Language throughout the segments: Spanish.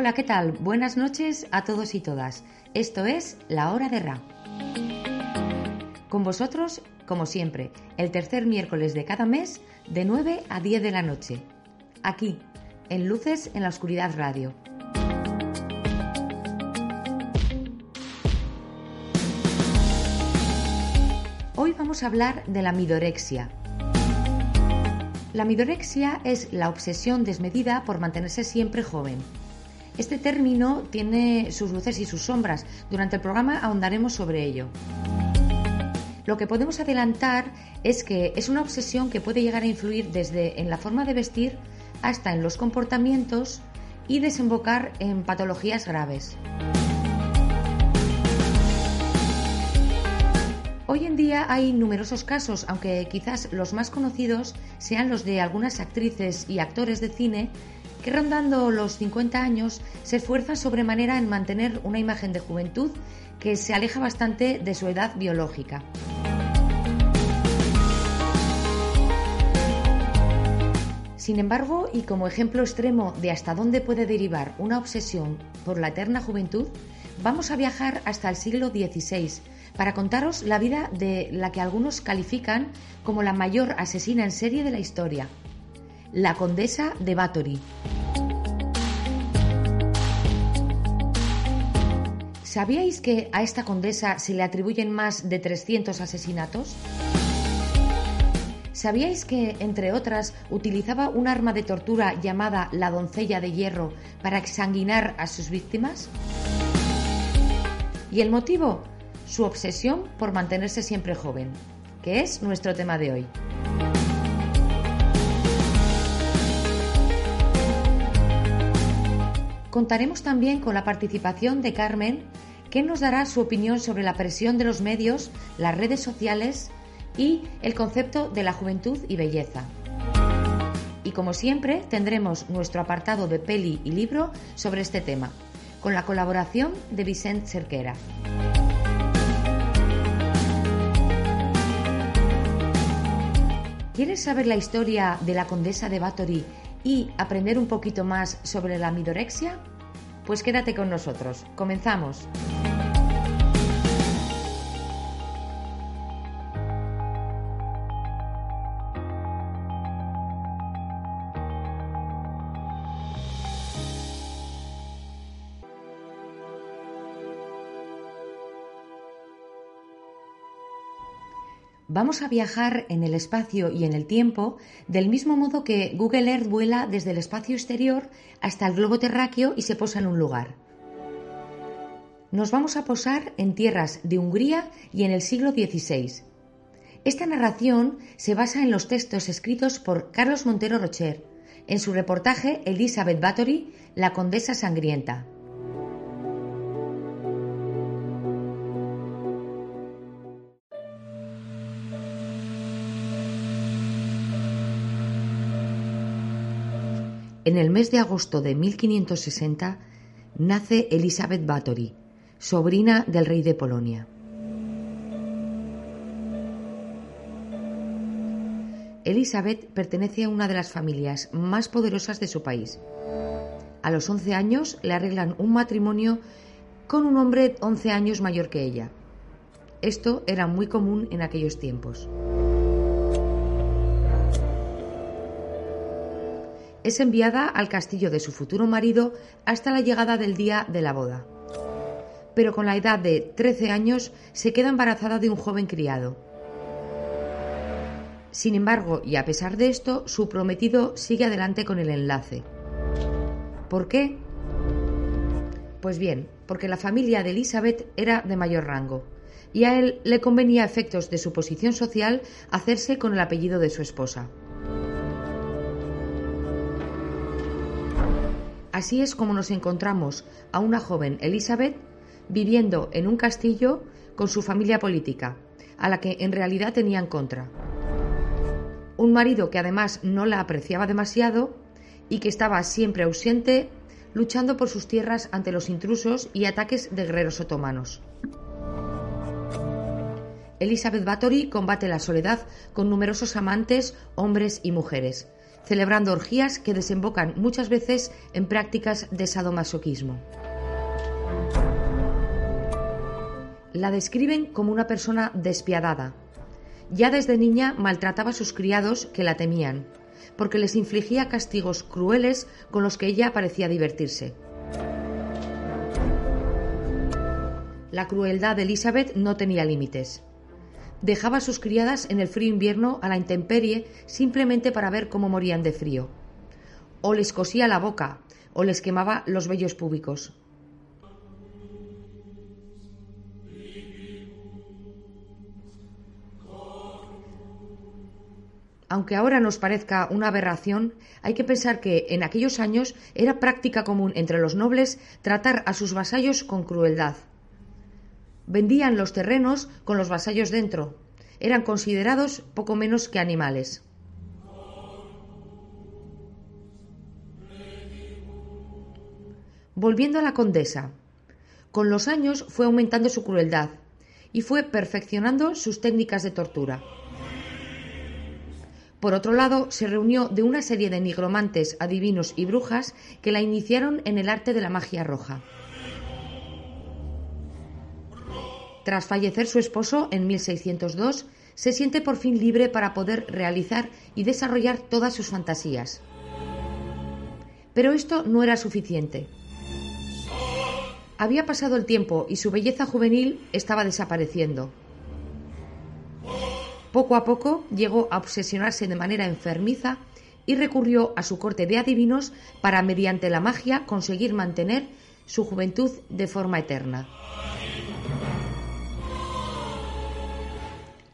Hola, ¿qué tal? Buenas noches a todos y todas. Esto es La Hora de Ra. Con vosotros, como siempre, el tercer miércoles de cada mes, de 9 a 10 de la noche. Aquí, en Luces en la Oscuridad Radio. Hoy vamos a hablar de la midorexia. La midorexia es la obsesión desmedida por mantenerse siempre joven este término tiene sus luces y sus sombras. Durante el programa ahondaremos sobre ello. Lo que podemos adelantar es que es una obsesión que puede llegar a influir desde en la forma de vestir hasta en los comportamientos y desembocar en patologías graves. Hoy en día hay numerosos casos, aunque quizás los más conocidos sean los de algunas actrices y actores de cine que rondando los 50 años se esfuerza sobremanera en mantener una imagen de juventud que se aleja bastante de su edad biológica. Sin embargo, y como ejemplo extremo de hasta dónde puede derivar una obsesión por la eterna juventud, vamos a viajar hasta el siglo XVI para contaros la vida de la que algunos califican como la mayor asesina en serie de la historia, la condesa de Bathory. ¿Sabíais que a esta condesa se le atribuyen más de 300 asesinatos? ¿Sabíais que, entre otras, utilizaba un arma de tortura llamada la doncella de hierro para exsanguinar a sus víctimas? ¿Y el motivo? Su obsesión por mantenerse siempre joven, que es nuestro tema de hoy. Contaremos también con la participación de Carmen, que nos dará su opinión sobre la presión de los medios, las redes sociales y el concepto de la juventud y belleza. Y como siempre, tendremos nuestro apartado de peli y libro sobre este tema, con la colaboración de Vicente Cerquera. ¿Quieres saber la historia de la condesa de Bathory y aprender un poquito más sobre la midorexia? Pues quédate con nosotros. Comenzamos. Vamos a viajar en el espacio y en el tiempo del mismo modo que Google Earth vuela desde el espacio exterior hasta el globo terráqueo y se posa en un lugar. Nos vamos a posar en tierras de Hungría y en el siglo XVI. Esta narración se basa en los textos escritos por Carlos Montero Rocher, en su reportaje Elizabeth Bathory, la condesa sangrienta. En el mes de agosto de 1560 nace Elizabeth Bathory, sobrina del rey de Polonia. Elizabeth pertenece a una de las familias más poderosas de su país. A los 11 años le arreglan un matrimonio con un hombre 11 años mayor que ella. Esto era muy común en aquellos tiempos. Es enviada al castillo de su futuro marido hasta la llegada del día de la boda. Pero con la edad de 13 años se queda embarazada de un joven criado. Sin embargo, y a pesar de esto, su prometido sigue adelante con el enlace. ¿Por qué? Pues bien, porque la familia de Elizabeth era de mayor rango, y a él le convenía efectos de su posición social hacerse con el apellido de su esposa. Así es como nos encontramos a una joven Elizabeth viviendo en un castillo con su familia política, a la que en realidad tenía en contra. Un marido que además no la apreciaba demasiado y que estaba siempre ausente luchando por sus tierras ante los intrusos y ataques de guerreros otomanos. Elizabeth Bathory combate la soledad con numerosos amantes, hombres y mujeres, celebrando orgías que desembocan muchas veces en prácticas de sadomasoquismo. La describen como una persona despiadada. Ya desde niña maltrataba a sus criados que la temían, porque les infligía castigos crueles con los que ella parecía divertirse. La crueldad de Elizabeth no tenía límites. Dejaba a sus criadas en el frío invierno a la intemperie simplemente para ver cómo morían de frío. O les cosía la boca, o les quemaba los vellos públicos. Aunque ahora nos parezca una aberración, hay que pensar que en aquellos años era práctica común entre los nobles tratar a sus vasallos con crueldad. Vendían los terrenos con los vasallos dentro. Eran considerados poco menos que animales. Volviendo a la condesa. Con los años fue aumentando su crueldad y fue perfeccionando sus técnicas de tortura. Por otro lado, se reunió de una serie de nigromantes, adivinos y brujas que la iniciaron en el arte de la magia roja. Tras fallecer su esposo en 1602, se siente por fin libre para poder realizar y desarrollar todas sus fantasías. Pero esto no era suficiente. Había pasado el tiempo y su belleza juvenil estaba desapareciendo. Poco a poco llegó a obsesionarse de manera enfermiza y recurrió a su corte de adivinos para, mediante la magia, conseguir mantener su juventud de forma eterna.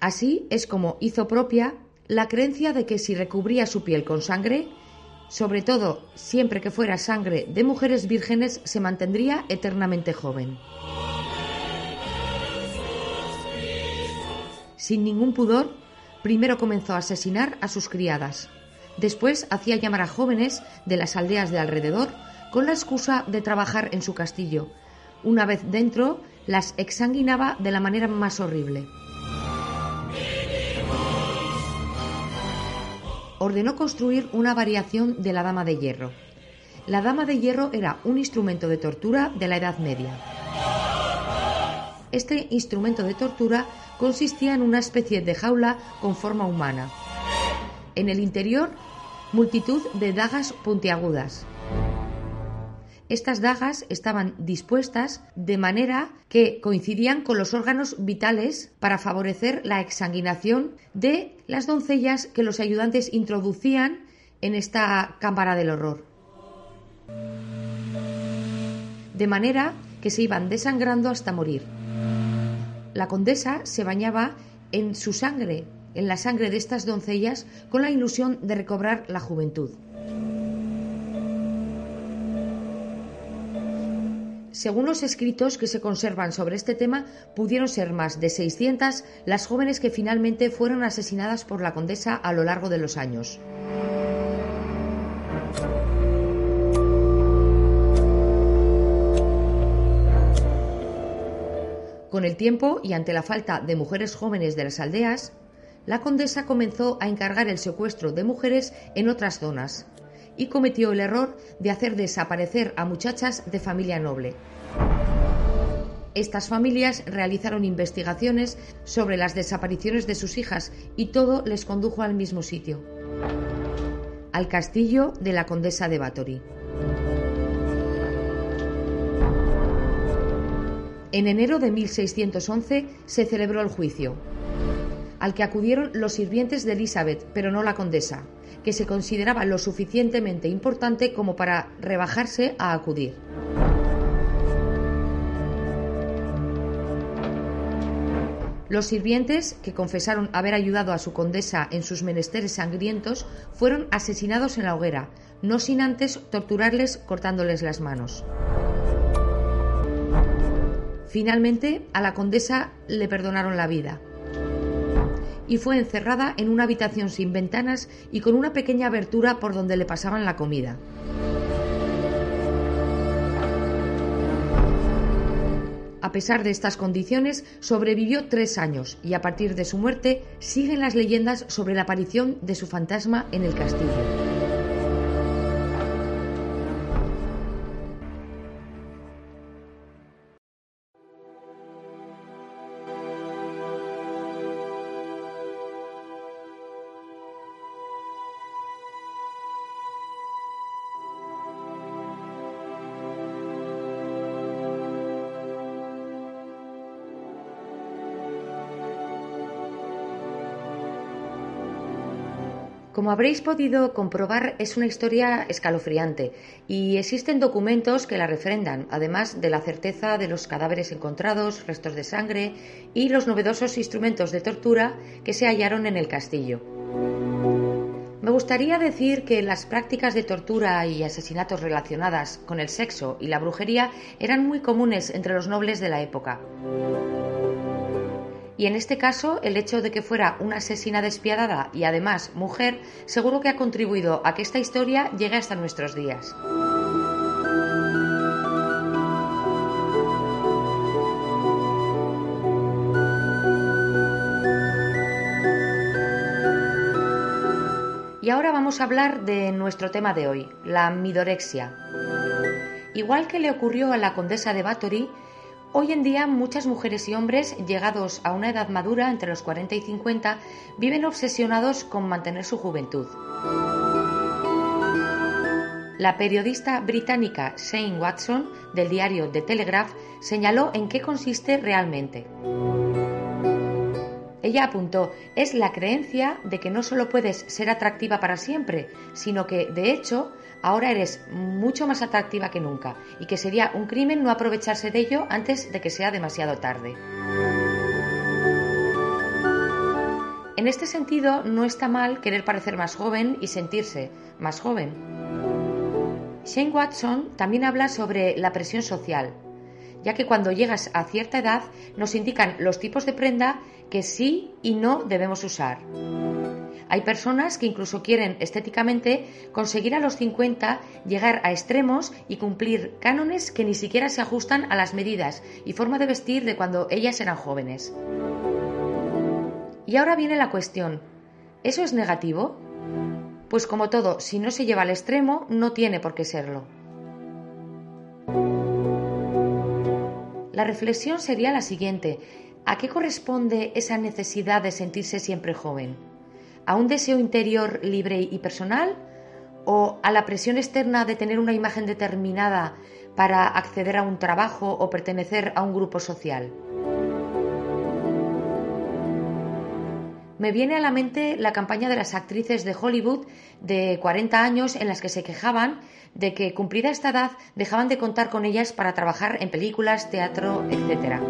Así es como hizo propia la creencia de que si recubría su piel con sangre, sobre todo siempre que fuera sangre de mujeres vírgenes, se mantendría eternamente joven. Sin ningún pudor, primero comenzó a asesinar a sus criadas. Después hacía llamar a jóvenes de las aldeas de alrededor con la excusa de trabajar en su castillo. Una vez dentro, las exsanguinaba de la manera más horrible. Ordenó construir una variación de la Dama de Hierro. La Dama de Hierro era un instrumento de tortura de la Edad Media. Este instrumento de tortura consistía en una especie de jaula con forma humana. En el interior, multitud de dagas puntiagudas. Estas dagas estaban dispuestas de manera que coincidían con los órganos vitales para favorecer la exsanguinación de las doncellas que los ayudantes introducían en esta cámara del horror. De manera que se iban desangrando hasta morir la condesa se bañaba en su sangre, en la sangre de estas doncellas, con la ilusión de recobrar la juventud. Según los escritos que se conservan sobre este tema, pudieron ser más de 600 las jóvenes que finalmente fueron asesinadas por la condesa a lo largo de los años. Con el tiempo y ante la falta de mujeres jóvenes de las aldeas, la condesa comenzó a encargar el secuestro de mujeres en otras zonas y cometió el error de hacer desaparecer a muchachas de familia noble. Estas familias realizaron investigaciones sobre las desapariciones de sus hijas y todo les condujo al mismo sitio, al castillo de la condesa de Bathory. En enero de 1611 se celebró el juicio, al que acudieron los sirvientes de Elizabeth, pero no la condesa, que se consideraba lo suficientemente importante como para rebajarse a acudir. Los sirvientes, que confesaron haber ayudado a su condesa en sus menesteres sangrientos, fueron asesinados en la hoguera, no sin antes torturarles cortándoles las manos. Finalmente, a la condesa le perdonaron la vida, y fue encerrada en una habitación sin ventanas y con una pequeña abertura por donde le pasaban la comida. A pesar de estas condiciones, sobrevivió tres años y a partir de su muerte siguen las leyendas sobre la aparición de su fantasma en el castillo. Como habréis podido comprobar, es una historia escalofriante y existen documentos que la refrendan, además de la certeza de los cadáveres encontrados, restos de sangre y los novedosos instrumentos de tortura que se hallaron en el castillo. Me gustaría decir que las prácticas de tortura y asesinatos relacionadas con el sexo y la brujería eran muy comunes entre los nobles de la época. Y en este caso, el hecho de que fuera una asesina despiadada y además mujer, seguro que ha contribuido a que esta historia llegue hasta nuestros días. Y ahora vamos a hablar de nuestro tema de hoy, la midorexia. Igual que le ocurrió a la condesa de Bathory, Hoy en día muchas mujeres y hombres llegados a una edad madura entre los 40 y 50 viven obsesionados con mantener su juventud. La periodista británica Shane Watson del diario The Telegraph señaló en qué consiste realmente. Ella apuntó, es la creencia de que no solo puedes ser atractiva para siempre, sino que, de hecho, ahora eres mucho más atractiva que nunca y que sería un crimen no aprovecharse de ello antes de que sea demasiado tarde. En este sentido, no está mal querer parecer más joven y sentirse más joven. Shane Watson también habla sobre la presión social, ya que cuando llegas a cierta edad nos indican los tipos de prenda que sí y no debemos usar. Hay personas que incluso quieren estéticamente conseguir a los 50 llegar a extremos y cumplir cánones que ni siquiera se ajustan a las medidas y forma de vestir de cuando ellas eran jóvenes. Y ahora viene la cuestión, ¿eso es negativo? Pues como todo, si no se lleva al extremo, no tiene por qué serlo. La reflexión sería la siguiente. ¿A qué corresponde esa necesidad de sentirse siempre joven? A un deseo interior libre y personal o a la presión externa de tener una imagen determinada para acceder a un trabajo o pertenecer a un grupo social. Me viene a la mente la campaña de las actrices de Hollywood de 40 años en las que se quejaban de que cumplida esta edad dejaban de contar con ellas para trabajar en películas, teatro, etc.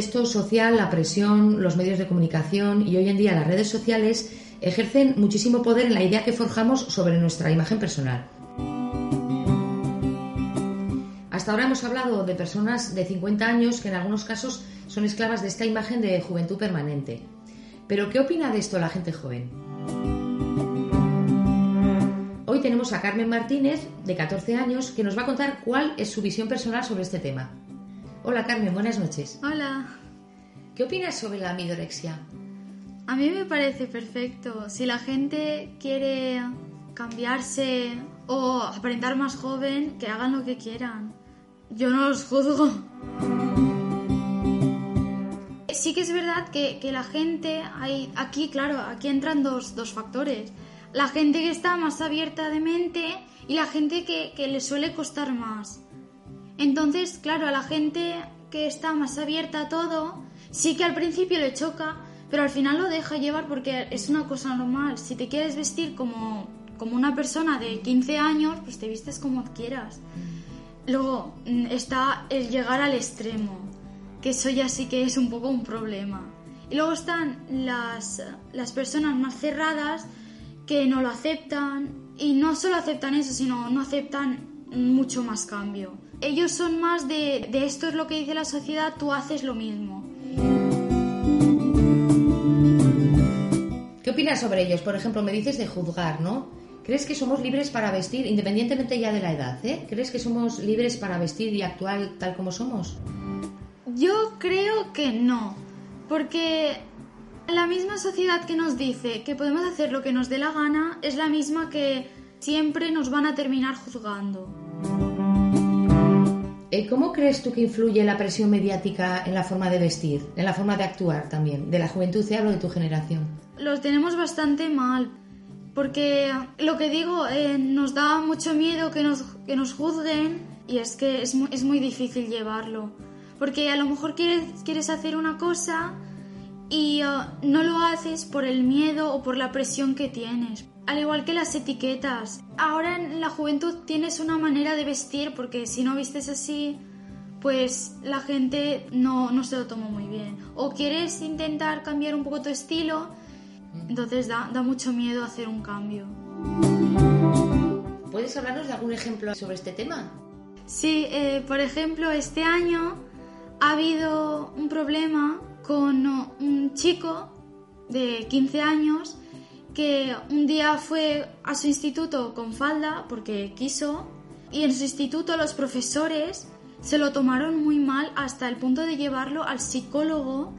contexto social, la presión, los medios de comunicación y hoy en día las redes sociales ejercen muchísimo poder en la idea que forjamos sobre nuestra imagen personal. Hasta ahora hemos hablado de personas de 50 años que en algunos casos son esclavas de esta imagen de juventud permanente. Pero ¿qué opina de esto la gente joven? Hoy tenemos a Carmen Martínez, de 14 años, que nos va a contar cuál es su visión personal sobre este tema. Hola Carmen, buenas noches. Hola. ¿Qué opinas sobre la midorexia? A mí me parece perfecto. Si la gente quiere cambiarse o aparentar más joven, que hagan lo que quieran. Yo no los juzgo. Sí sí que es verdad que, que la gente, hay, aquí, claro, aquí entran dos, dos factores. La gente que está más abierta de mente y la gente que, que le suele costar más. Entonces, claro, a la gente que está más abierta a todo, sí que al principio le choca, pero al final lo deja llevar porque es una cosa normal. Si te quieres vestir como, como una persona de 15 años, pues te vistes como quieras. Luego mm, está el llegar al extremo, que eso ya sí que es un poco un problema. Y luego están las, las personas más cerradas que no lo aceptan y no solo aceptan eso, sino no aceptan mucho más cambio. Ellos son más de, de esto es lo que dice la sociedad, tú haces lo mismo. ¿Qué opinas sobre ellos? Por ejemplo, me dices de juzgar, ¿no? ¿Crees que somos libres para vestir, independientemente ya de la edad? ¿eh? ¿Crees que somos libres para vestir y actuar tal como somos? Yo creo que no, porque la misma sociedad que nos dice que podemos hacer lo que nos dé la gana es la misma que siempre nos van a terminar juzgando. ¿Y ¿Cómo crees tú que influye la presión mediática en la forma de vestir, en la forma de actuar también? De la juventud, te hablo de tu generación. Los tenemos bastante mal, porque lo que digo, eh, nos da mucho miedo que nos, que nos juzguen y es que es muy, es muy difícil llevarlo. Porque a lo mejor quieres, quieres hacer una cosa y uh, no lo haces por el miedo o por la presión que tienes. Al igual que las etiquetas. Ahora en la juventud tienes una manera de vestir porque si no vistes así, pues la gente no, no se lo toma muy bien. O quieres intentar cambiar un poco tu estilo, entonces da, da mucho miedo hacer un cambio. ¿Puedes hablarnos de algún ejemplo sobre este tema? Sí, eh, por ejemplo, este año ha habido un problema con un chico de 15 años que un día fue a su instituto con falda porque quiso y en su instituto los profesores se lo tomaron muy mal hasta el punto de llevarlo al psicólogo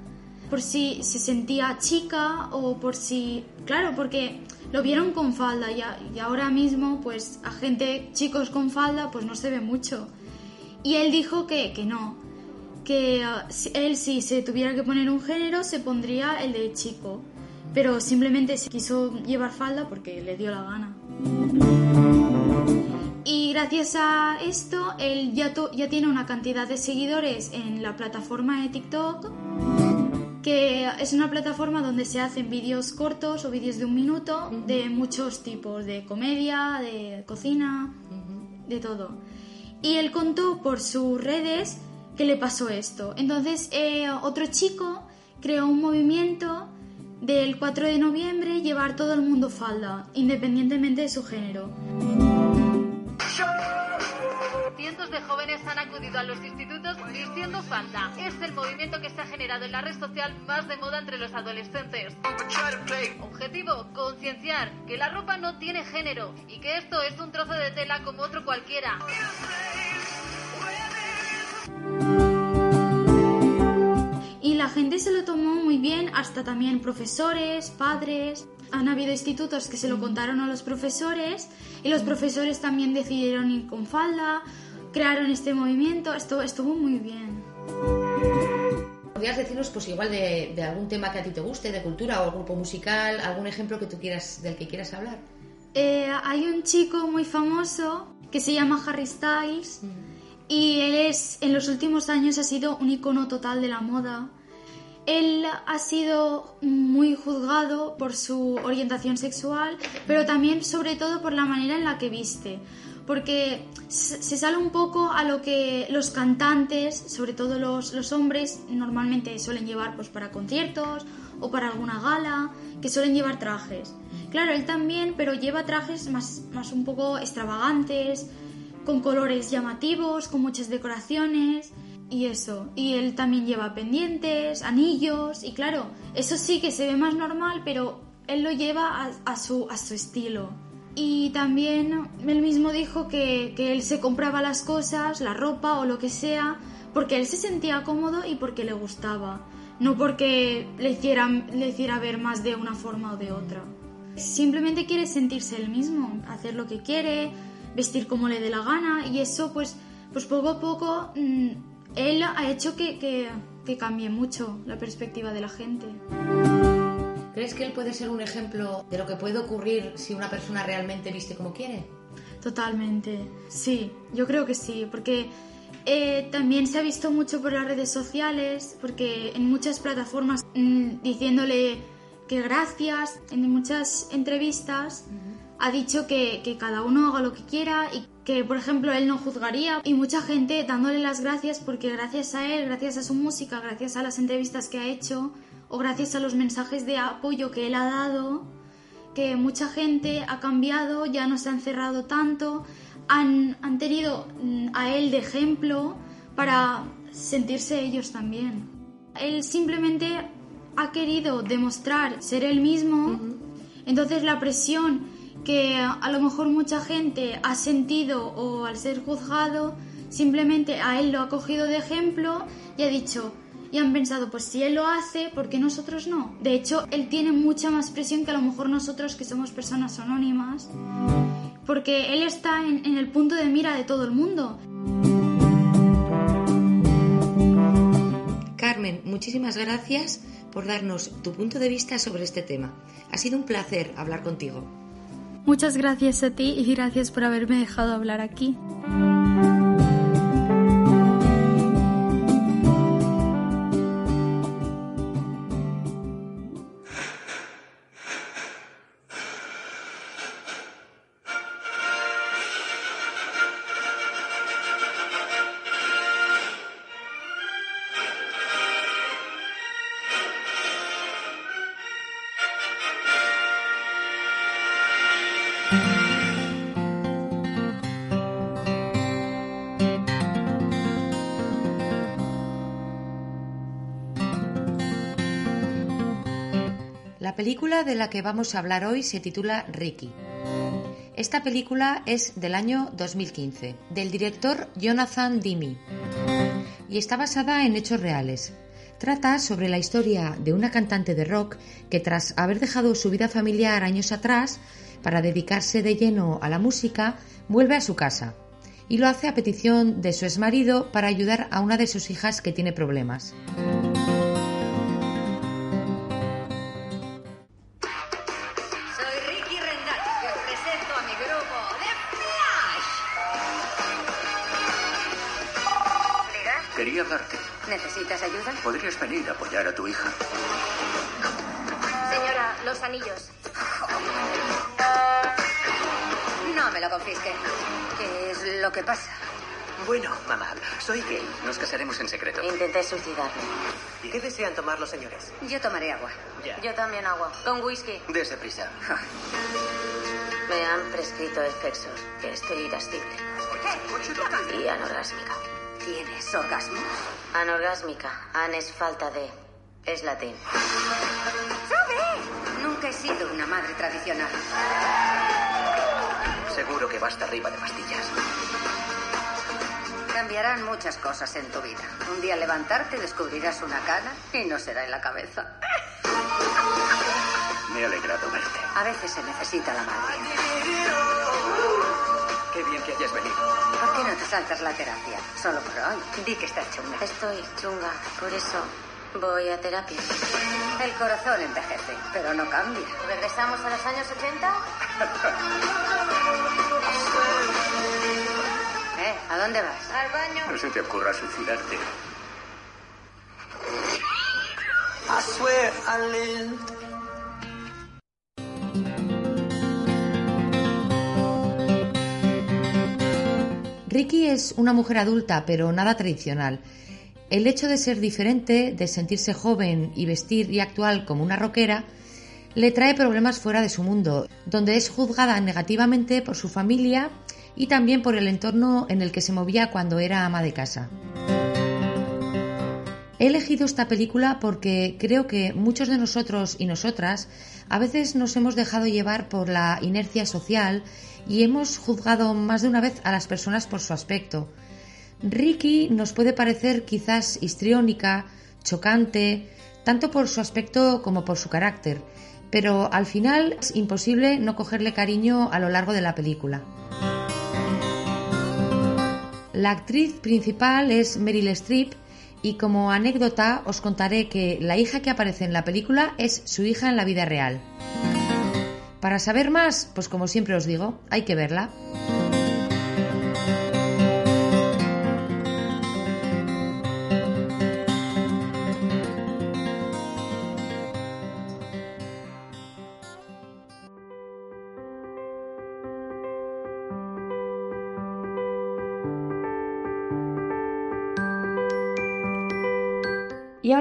por si se sentía chica o por si, claro, porque lo vieron con falda y, y ahora mismo pues a gente, chicos con falda pues no se ve mucho. Y él dijo que, que no, que uh, él si se tuviera que poner un género se pondría el de chico pero simplemente se quiso llevar falda porque le dio la gana. Y gracias a esto, él ya, ya tiene una cantidad de seguidores en la plataforma de TikTok, que es una plataforma donde se hacen vídeos cortos o vídeos de un minuto de muchos tipos, de comedia, de cocina, de todo. Y él contó por sus redes que le pasó esto. Entonces, eh, otro chico creó un movimiento del 4 de noviembre llevar todo el mundo falda, independientemente de su género. Cientos de jóvenes han acudido a los institutos vistiendo falda. Es el movimiento que se ha generado en la red social más de moda entre los adolescentes. Objetivo, concienciar que la ropa no tiene género y que esto es un trozo de tela como otro cualquiera. La gente se lo tomó muy bien, hasta también profesores, padres. Han habido institutos que se lo contaron a los profesores y los profesores también decidieron ir con falda, crearon este movimiento, esto estuvo muy bien. ¿Podrías decirnos, pues igual de, de, algún tema que a ti te guste, de cultura o grupo musical, algún ejemplo que tú quieras, del que quieras hablar? Eh, hay un chico muy famoso que se llama Harry Styles. Mm y él es, en los últimos años ha sido un icono total de la moda. Él ha sido muy juzgado por su orientación sexual, pero también sobre todo por la manera en la que viste, porque se sale un poco a lo que los cantantes, sobre todo los, los hombres, normalmente suelen llevar pues, para conciertos o para alguna gala, que suelen llevar trajes. Claro, él también, pero lleva trajes más, más un poco extravagantes, con colores llamativos, con muchas decoraciones y eso. Y él también lleva pendientes, anillos y claro, eso sí que se ve más normal, pero él lo lleva a, su, a su estilo. Y también él mismo dijo que, que, él se compraba las cosas, la ropa o lo que sea, porque él se sentía cómodo y porque le gustaba, no porque le hiciera, le hiciera ver más de una forma o de otra. Simplemente quiere sentirse él mismo, hacer lo que quiere, vestir como le dé la gana y eso pues, pues poco a poco mm, él ha hecho que, que, que cambie mucho la perspectiva de la gente. ¿Crees que él puede ser un ejemplo de lo que puede ocurrir si una persona realmente viste como quiere? Totalmente, sí, yo creo que sí, porque eh, también se ha visto mucho por las redes sociales, porque en muchas plataformas mm, diciéndole que gracias, en muchas entrevistas ha dicho que, que, cada uno haga lo que quiera y que, por ejemplo, él no juzgaría. Y mucha gente dándole las gracias porque gracias a él, gracias a su música, gracias a las entrevistas que ha hecho o gracias a los mensajes de apoyo que él ha dado, que mucha gente ha cambiado, ya no se ha encerrado tanto, han, han tenido mm, a él de ejemplo para sentirse ellos también. Él simplemente ha querido demostrar ser él mismo, entonces la presión que a lo mejor mucha gente ha sentido o al ser juzgado, simplemente a él lo ha cogido de ejemplo y ha dicho, y han pensado, pues si él lo hace, ¿por qué nosotros no? De hecho, él tiene mucha más presión que a lo mejor nosotros que somos personas anónimas, porque él está en, el punto de mira de todo el mundo. Carmen, muchísimas gracias por darnos tu punto de vista sobre este tema. Ha sido un placer hablar contigo. Muchas gracias a ti y gracias por haberme dejado hablar aquí. Película de la que vamos a hablar hoy se titula Ricky. Esta película es del año 2015, del director Jonathan Demme, y está basada en hechos reales. Trata sobre la historia de una cantante de rock que tras haber dejado su vida familiar años atrás para dedicarse de lleno a la música, vuelve a su casa y lo hace a petición de su exmarido para ayudar a una de sus hijas que tiene problemas. Podrías venir a apoyar a tu hija. Señora, los anillos. No me lo confisque. ¿Qué es lo que pasa? Bueno, mamá, soy gay. Nos casaremos en secreto. Intenté suicidarme. ¿Qué desean tomar los señores? Yo tomaré agua. Yo también agua. Con whisky. Dese prisa. Me han prescrito efexos, que estoy irascible. Y anorgásmica. ¿Tienes orgasmo? Anorgásmica. An es falta de. Es latín. ¡Sabe! Nunca he sido una madre tradicional. Seguro que basta arriba de pastillas. Cambiarán muchas cosas en tu vida. Un día levantarte descubrirás una cana y no será en la cabeza. Me ha alegrado verte. A veces se necesita la madre. Qué bien que hayas venido. ¿Por qué no te saltas la terapia? Solo por hoy. Di que estás chunga. Estoy chunga, por eso voy a terapia. El corazón envejece, pero no cambia. ¿Regresamos a los años 80? ¿Eh? ¿A dónde vas? Al baño. No se te ocurra suicidarte. I swear I lived Ricky es una mujer adulta, pero nada tradicional. El hecho de ser diferente, de sentirse joven y vestir y actual como una rockera, le trae problemas fuera de su mundo, donde es juzgada negativamente por su familia y también por el entorno en el que se movía cuando era ama de casa. He elegido esta película porque creo que muchos de nosotros y nosotras a veces nos hemos dejado llevar por la inercia social y hemos juzgado más de una vez a las personas por su aspecto. Ricky nos puede parecer quizás histriónica, chocante, tanto por su aspecto como por su carácter, pero al final es imposible no cogerle cariño a lo largo de la película. La actriz principal es Meryl Streep Y como anécdota os contaré que la hija que aparece en la película es su hija en la vida real. Para saber más, pues como siempre os digo, hay que verla.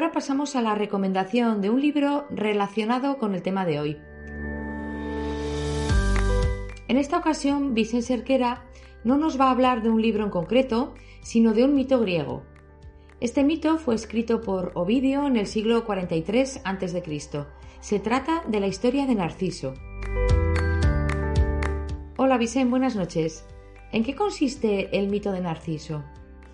Ahora pasamos a la recomendación de un libro relacionado con el tema de hoy. En esta ocasión, Vicente Cerquera no nos va a hablar de un libro en concreto, sino de un mito griego. Este mito fue escrito por Ovidio en el siglo 43 a.C. Se trata de la historia de Narciso. Hola Vicente, buenas noches. ¿En qué consiste el mito de Narciso?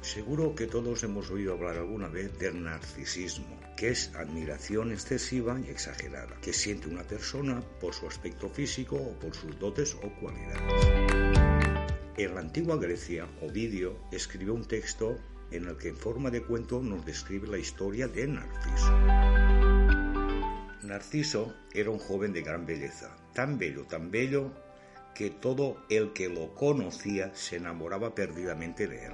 Seguro que todos hemos oído hablar alguna vez del narcisismo, que es admiración excesiva y exagerada, que siente una persona por su aspecto físico o por sus dotes o cualidades. En la antigua Grecia, Ovidio escribió un texto en el que en forma de cuento nos describe la historia de Narciso. Narciso era un joven de gran belleza, tan bello, tan bello, que todo el que lo conocía se enamoraba perdidamente de él.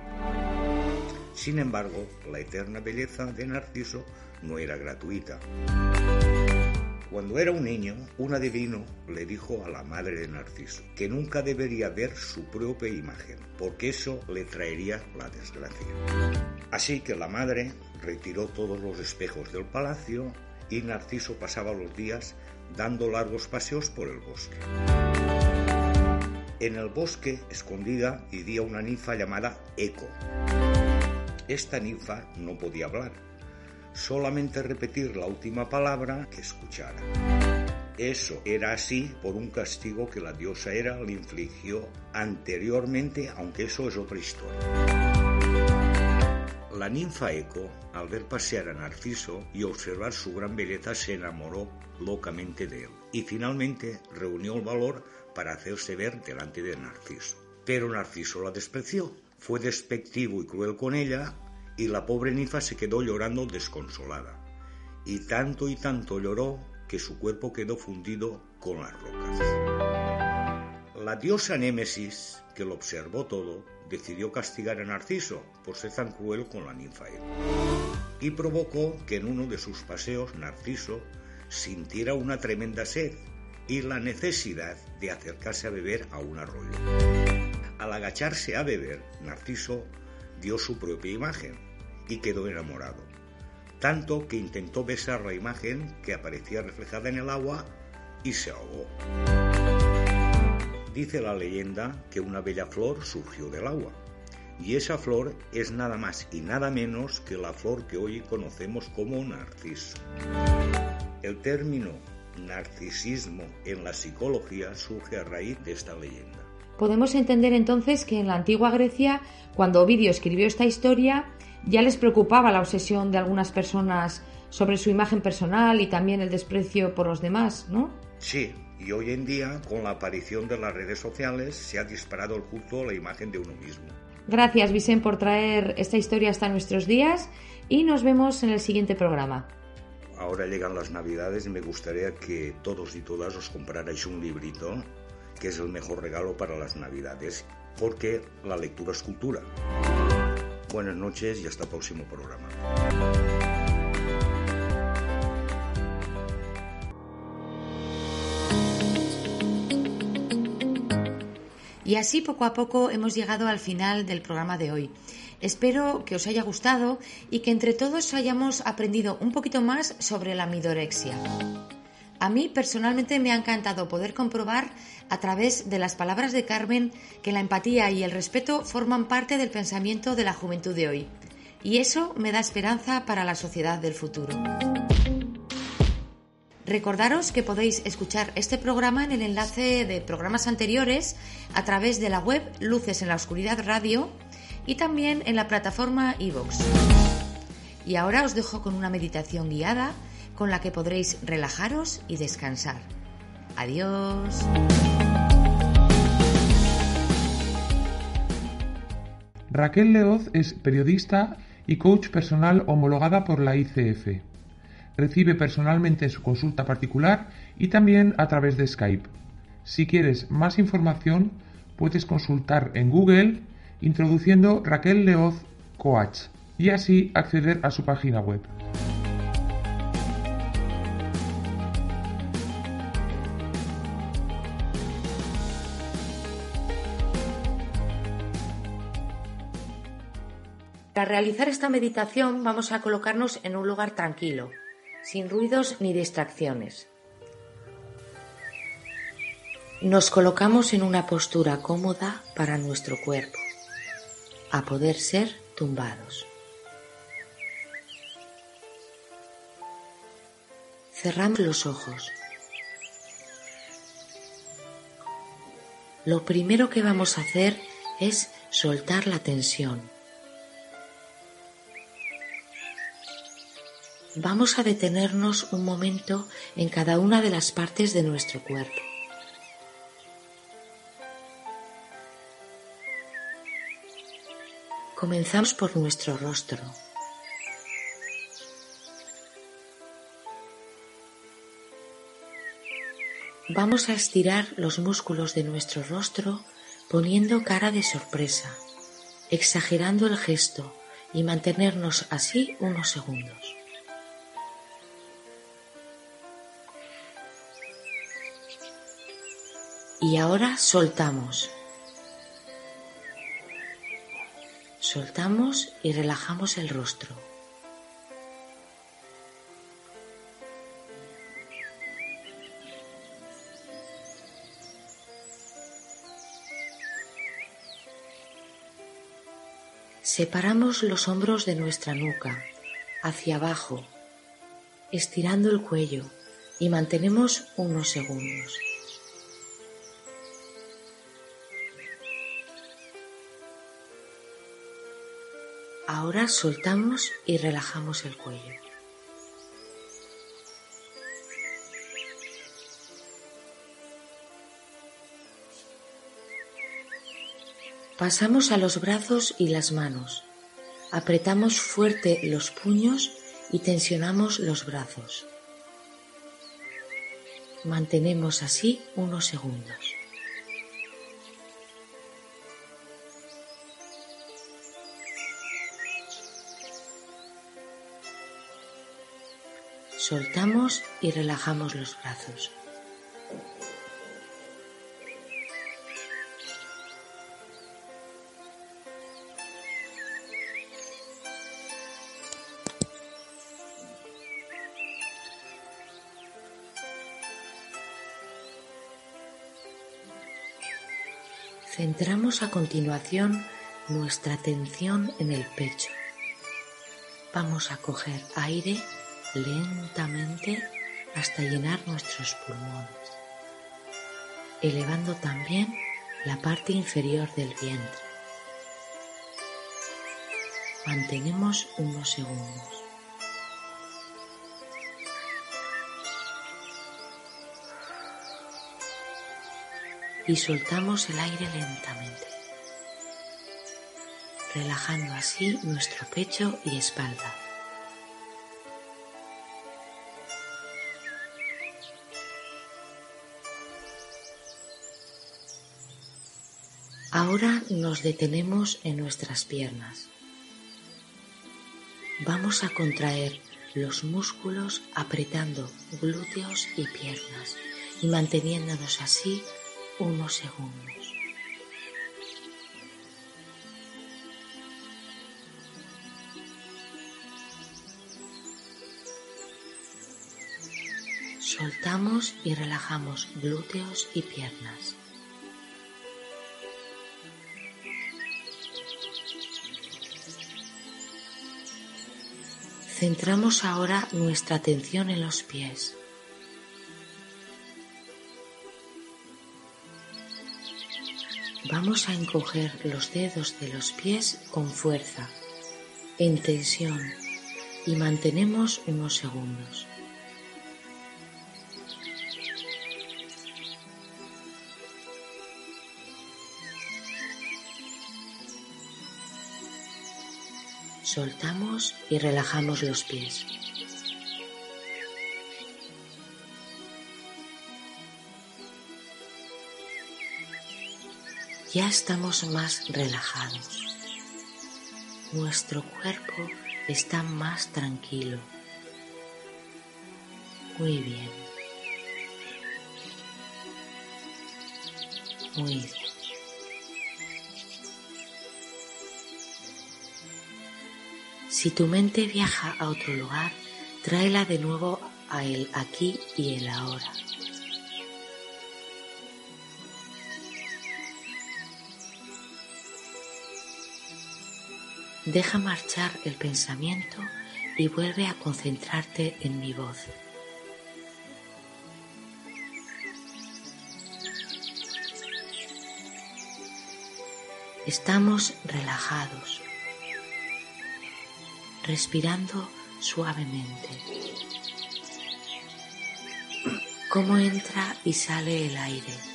Sin embargo, la eterna belleza de Narciso no era gratuita. Cuando era un niño, un adivino le dijo a la madre de Narciso que nunca debería ver su propia imagen, porque eso le traería la desgracia. Así que la madre retiró todos los espejos del palacio y Narciso pasaba los días dando largos paseos por el bosque. En el bosque, escondida, vivía una ninfa llamada Eco. Esta ninfa no podía hablar, solamente repetir la última palabra que escuchara. Eso era así por un castigo que la diosa Hera le infligió anteriormente, aunque eso es otra historia. La ninfa Eco, al ver pasear a Narciso y observar su gran belleza, se enamoró locamente de él y finalmente reunió el valor para hacerse ver delante de Narciso. Pero Narciso la despreció, fue despectivo y cruel con ella y la pobre ninfa se quedó llorando desconsolada. Y tanto y tanto lloró que su cuerpo quedó fundido con las rocas. La diosa Némesis, que lo observó todo, decidió castigar a Narciso por ser tan cruel con la ninfa y provocó que en uno de sus paseos Narciso sintiera una tremenda sed y la necesidad de acercarse a beber a un arroyo. Al agacharse a beber, Narciso dio su propia imagen y quedó enamorado, tanto que intentó besar la imagen que aparecía reflejada en el agua y se ahogó. Dice la leyenda que una bella flor surgió del agua, y esa flor es nada más y nada menos que la flor que hoy conocemos como narciso. El término narcisismo en la psicología surge a raíz de esta leyenda. Podemos entender entonces que en la antigua Grecia, cuando Ovidio escribió esta historia, ya les preocupaba la obsesión de algunas personas sobre su imagen personal y también el desprecio por los demás, ¿no? Sí, y hoy en día, con la aparición de las redes sociales, se ha disparado el culto a la imagen de uno mismo. Gracias, Vicente, por traer esta historia hasta nuestros días y nos vemos en el siguiente programa. Ahora llegan las Navidades y me gustaría que todos y todas os comprarais un librito, que es el mejor regalo para las Navidades, porque la lectura es cultura. Buenas noches y hasta el próximo programa. Y así poco a poco hemos llegado al final del programa de hoy. Espero que os haya gustado y que entre todos hayamos aprendido un poquito más sobre la midorexia. A mí personalmente me ha encantado poder comprobar a través de las palabras de Carmen que la empatía y el respeto forman parte del pensamiento de la juventud de hoy. Y eso me da esperanza para la sociedad del futuro. Recordaros que podéis escuchar este programa en el enlace de programas anteriores a través de la web Luces en la Oscuridad Radio y también en la plataforma iVoox. Y ahora os dejo con una meditación guiada con la que podréis relajaros y descansar. Adiós. Raquel Leoz es periodista y coach personal homologada por la ICF. Recibe personalmente su consulta particular y también a través de Skype. Si quieres más información, puedes consultar en Google introduciendo Raquel Leoz Coach y así acceder a su página web. Para realizar esta meditación vamos a colocarnos en un lugar tranquilo, sin ruidos ni distracciones. Nos colocamos en una postura cómoda para nuestro cuerpo, a poder ser tumbados. Cerramos los ojos. Lo primero que vamos a hacer es soltar la tensión. Vamos a detenernos un momento en cada una de las partes de nuestro cuerpo. Comenzamos por nuestro rostro. Vamos a estirar los músculos de nuestro rostro poniendo cara de sorpresa, exagerando el gesto y mantenernos así unos segundos. Y ahora soltamos. Soltamos y relajamos el rostro. Separamos los hombros de nuestra nuca hacia abajo, estirando el cuello y mantenemos unos segundos. Ahora soltamos y relajamos el cuello. Pasamos a los brazos y las manos. Apretamos fuerte los puños y tensionamos los brazos. Mantenemos así unos segundos. Soltamos y relajamos los brazos. Centramos a continuación nuestra atención en el pecho. Vamos a coger aire lentamente hasta llenar nuestros pulmones, elevando también la parte inferior del vientre. Mantenemos unos segundos. Y soltamos el aire lentamente, relajando así nuestro pecho y espalda. Ahora nos detenemos en nuestras piernas. Vamos a contraer los músculos apretando glúteos y piernas y manteniéndonos así unos segundos. Soltamos y relajamos glúteos y piernas. Centramos ahora nuestra atención en los pies. Vamos a encoger los dedos de los pies con fuerza, en tensión, y mantenemos unos segundos. Soltamos y relajamos los pies. Ya estamos más relajados. Nuestro cuerpo está más tranquilo. Muy bien. Muy bien. Si tu mente viaja a otro lugar, tráela de nuevo a el aquí y el ahora. Deja marchar el pensamiento y vuelve a concentrarte en mi voz. Estamos relajados, respirando suavemente. Cómo entra y sale el aire.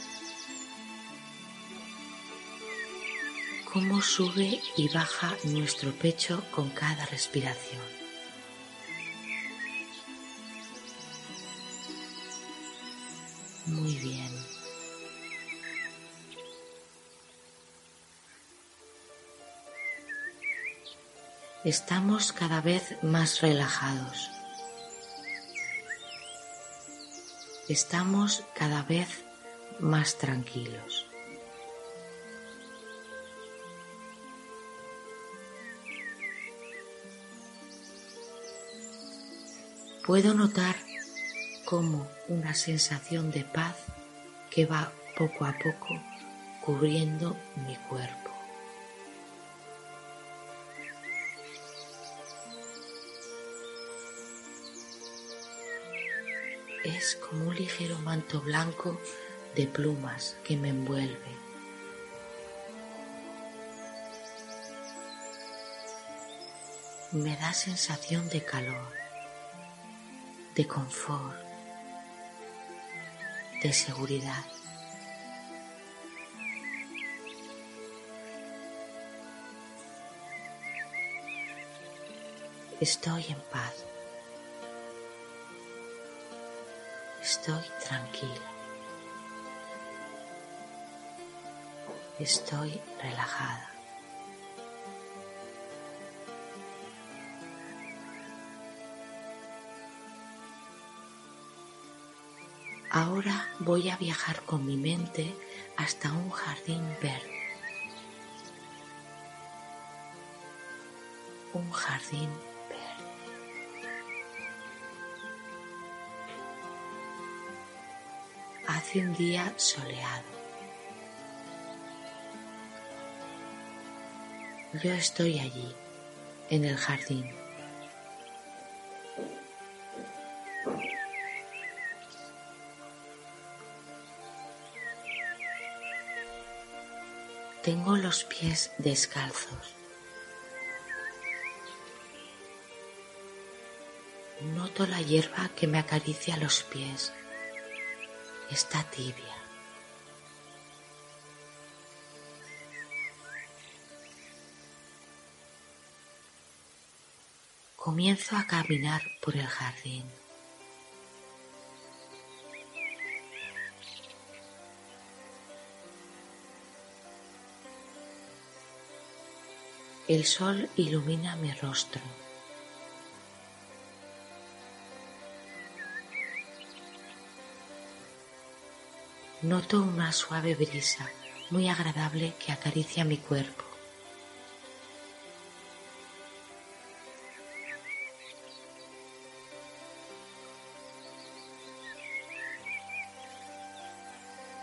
cómo sube y baja nuestro pecho con cada respiración. Muy bien. Estamos cada vez más relajados. Estamos cada vez más tranquilos. puedo notar como una sensación de paz que va poco a poco cubriendo mi cuerpo. Es como un ligero manto blanco de plumas que me envuelve. Me da sensación de calor de confort, de seguridad. Estoy en paz. Estoy tranquila. Estoy relajada. Ahora voy a viajar con mi mente hasta un jardín verde. Un jardín Hace un día soleado. Yo estoy allí, en el jardín. Tengo los pies descalzos. Noto la hierba que me acaricia los pies. Está tibia. Comienzo a caminar por el jardín. El sol ilumina mi rostro. Noto una suave brisa muy agradable que acaricia mi cuerpo.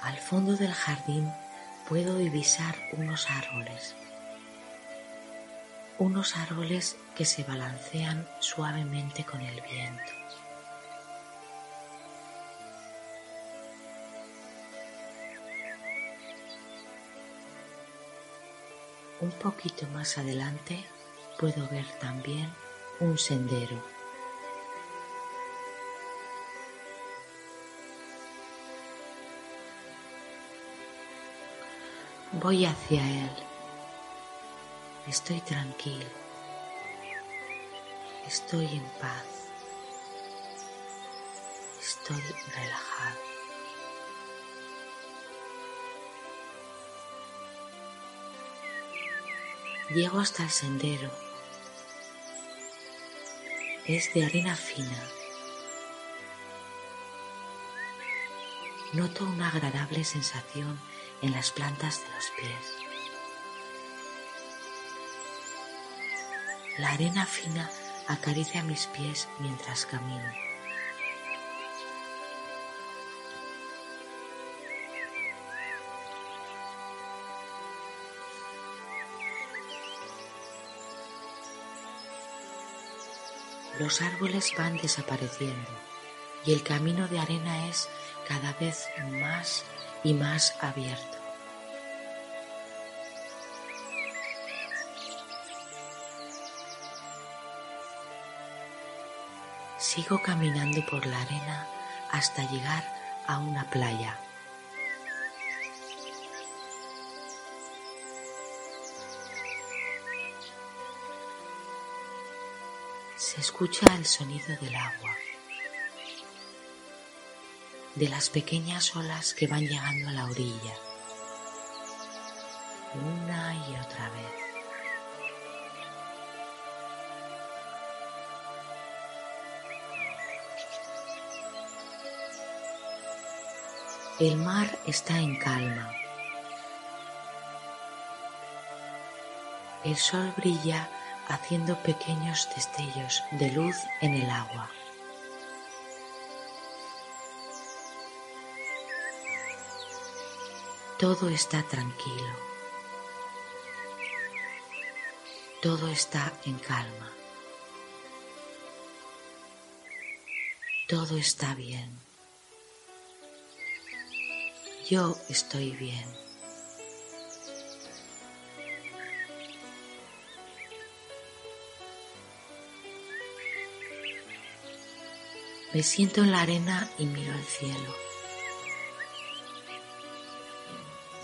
Al fondo del jardín puedo divisar unos árboles unos árboles que se balancean suavemente con el viento. Un poquito más adelante puedo ver también un sendero. Voy hacia él. Estoy tranquilo. Estoy en paz. Estoy relajado. Llego hasta el sendero. Es de arena fina. Noto una agradable sensación en las plantas de los pies. La arena fina acaricia mis pies mientras camino. Los árboles van desapareciendo y el camino de arena es cada vez más y más abierto. Sigo caminando por la arena hasta llegar a una playa. Se escucha el sonido del agua, de las pequeñas olas que van llegando a la orilla, una y otra vez. El mar está en calma. El sol brilla haciendo pequeños destellos de luz en el agua. Todo está tranquilo. Todo está en calma. Todo está bien. Yo estoy bien. Me siento en la arena y miro el cielo.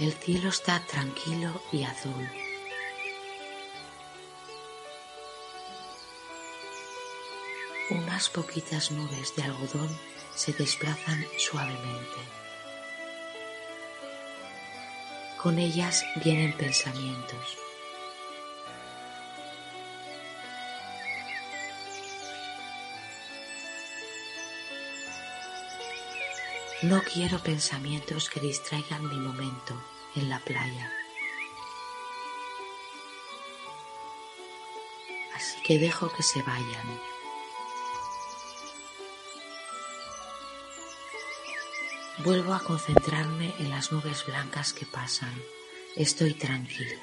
El cielo está tranquilo y azul. Unas poquitas nubes de algodón se desplazan suavemente. Con ellas vienen pensamientos. No quiero pensamientos que distraigan mi momento en la playa. Así que dejo que se vayan. Vuelvo a concentrarme en las nubes blancas que pasan. Estoy tranquilo.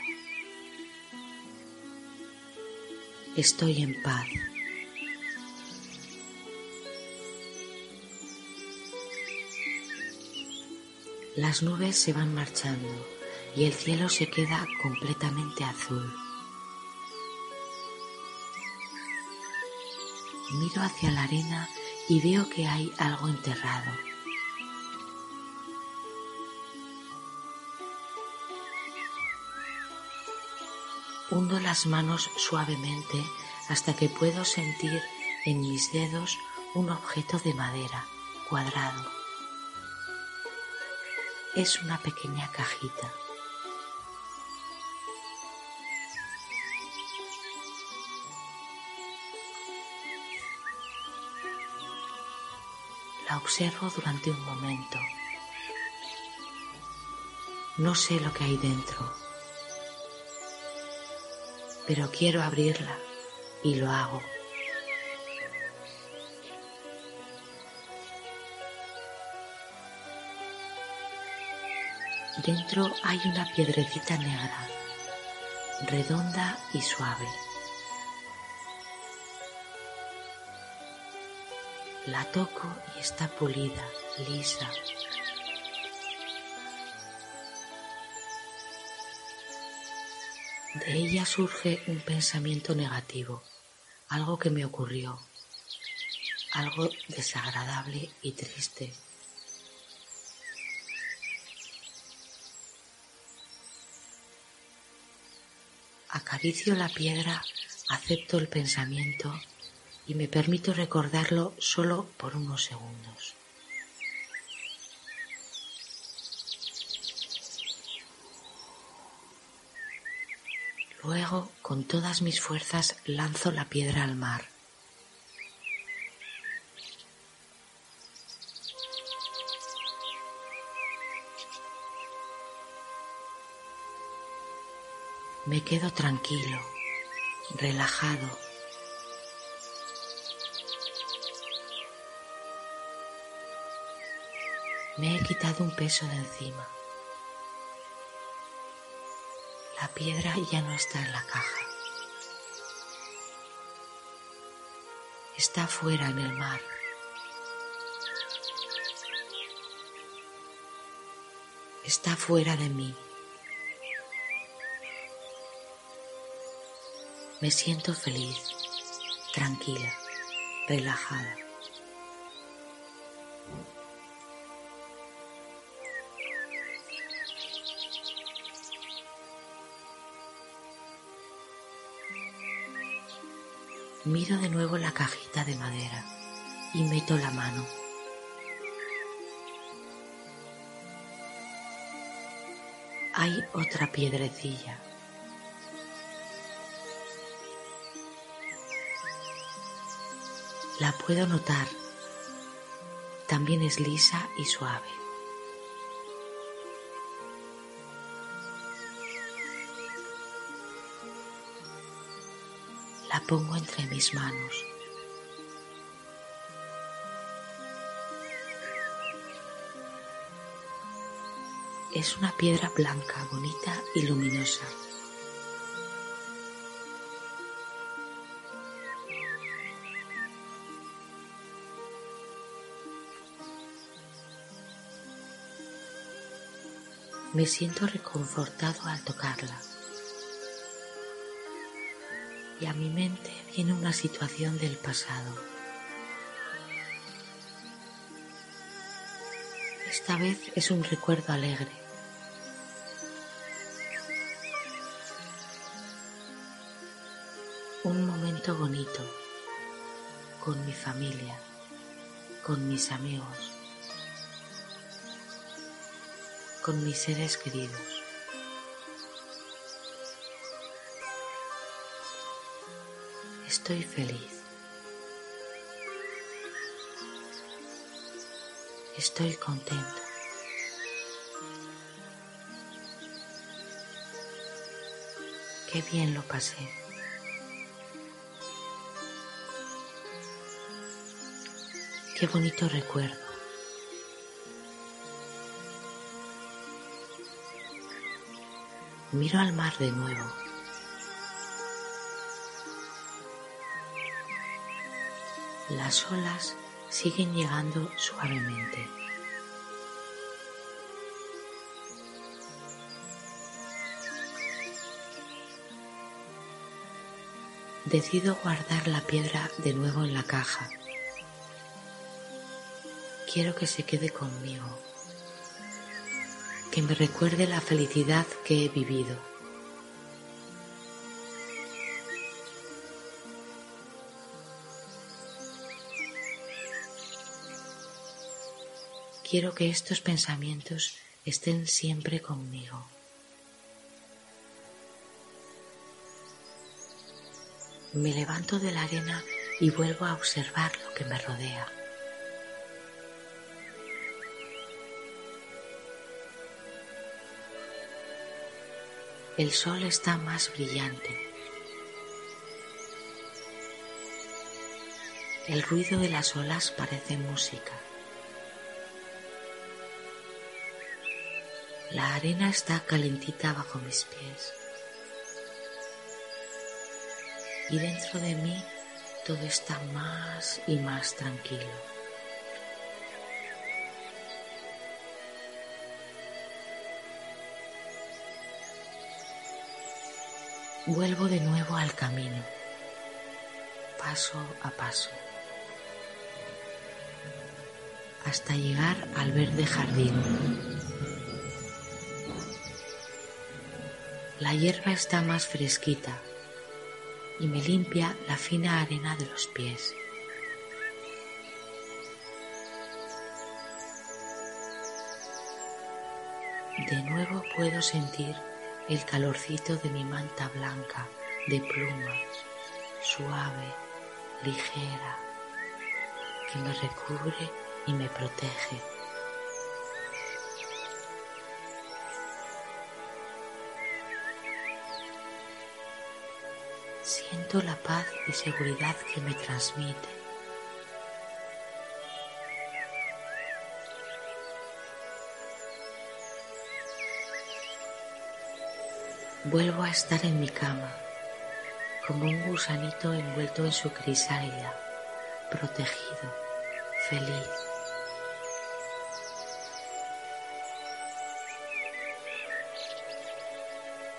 Estoy en paz. Las nubes se van marchando y el cielo se queda completamente azul. Miro hacia la arena y veo que hay algo enterrado. Hundo las manos suavemente hasta que puedo sentir en mis dedos un objeto de madera cuadrado es una pequeña cajita. La observo durante un momento. No sé lo que hay dentro, pero quiero abrirla y lo hago. Dentro hay una piedrecita negra, redonda y suave. La toco y está pulida, lisa. De ella surge un pensamiento negativo, algo que me ocurrió, algo desagradable y triste. Acaricio la piedra, acepto el pensamiento y me permito recordarlo solo por unos segundos. Luego, con todas mis fuerzas, lanzo la piedra al mar. Me quedo tranquilo, relajado. Me he quitado un peso de encima. La piedra ya no está en la caja. Está fuera en el mar. Está fuera de mí. Me siento feliz, tranquila, relajada. Miro de nuevo la cajita de madera y meto la mano. Hay otra piedrecilla. La puedo notar. También es lisa y suave. La pongo entre mis manos. Es una piedra blanca, bonita y luminosa. Me siento reconfortado al tocarla. Y a mi mente viene una situación del pasado. Esta vez es un recuerdo alegre. Un momento bonito con mi familia, con mis amigos. Con mis seres queridos. Estoy feliz. Estoy contento. Qué bien lo pasé. Qué bonito recuerdo. Miro al mar de nuevo. Las olas siguen llegando suavemente. Decido guardar la piedra de nuevo en la caja. Quiero que se quede conmigo que me recuerde la felicidad que he vivido. Quiero que estos pensamientos estén siempre conmigo. Me levanto de la arena y vuelvo a observar lo que me rodea. El sol está más brillante. El ruido de las olas parece música. La arena está calentita bajo mis pies. Y dentro de mí todo está más y más tranquilo. Vuelvo de nuevo al camino, paso a paso, hasta llegar al verde jardín. La hierba está más fresquita, y me limpia la fina arena de los pies. De nuevo puedo sentir el calorcito de mi manta blanca de plumas, suave, ligera, que me recubre y me protege. Siento la paz y seguridad que me transmite. Vuelvo a estar en mi cama, como un gusanito envuelto en su crisálida, protegido, feliz.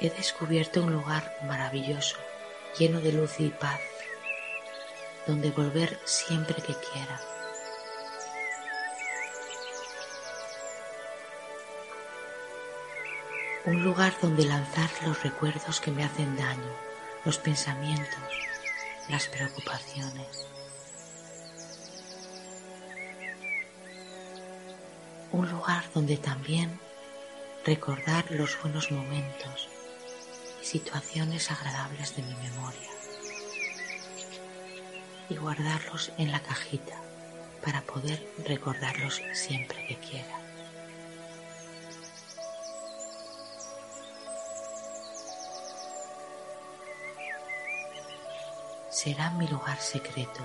He descubierto un lugar maravilloso, lleno de luz y paz, donde volver siempre que quiera. Un lugar donde lanzar los recuerdos que me hacen daño, los pensamientos, las preocupaciones. Un lugar donde también recordar los buenos momentos y situaciones agradables de mi memoria y guardarlos en la cajita para poder recordarlos siempre que quiera. Será mi lugar secreto.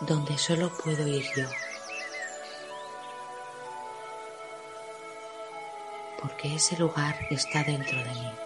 Donde solo puedo ir yo. Porque ese lugar está dentro de mí.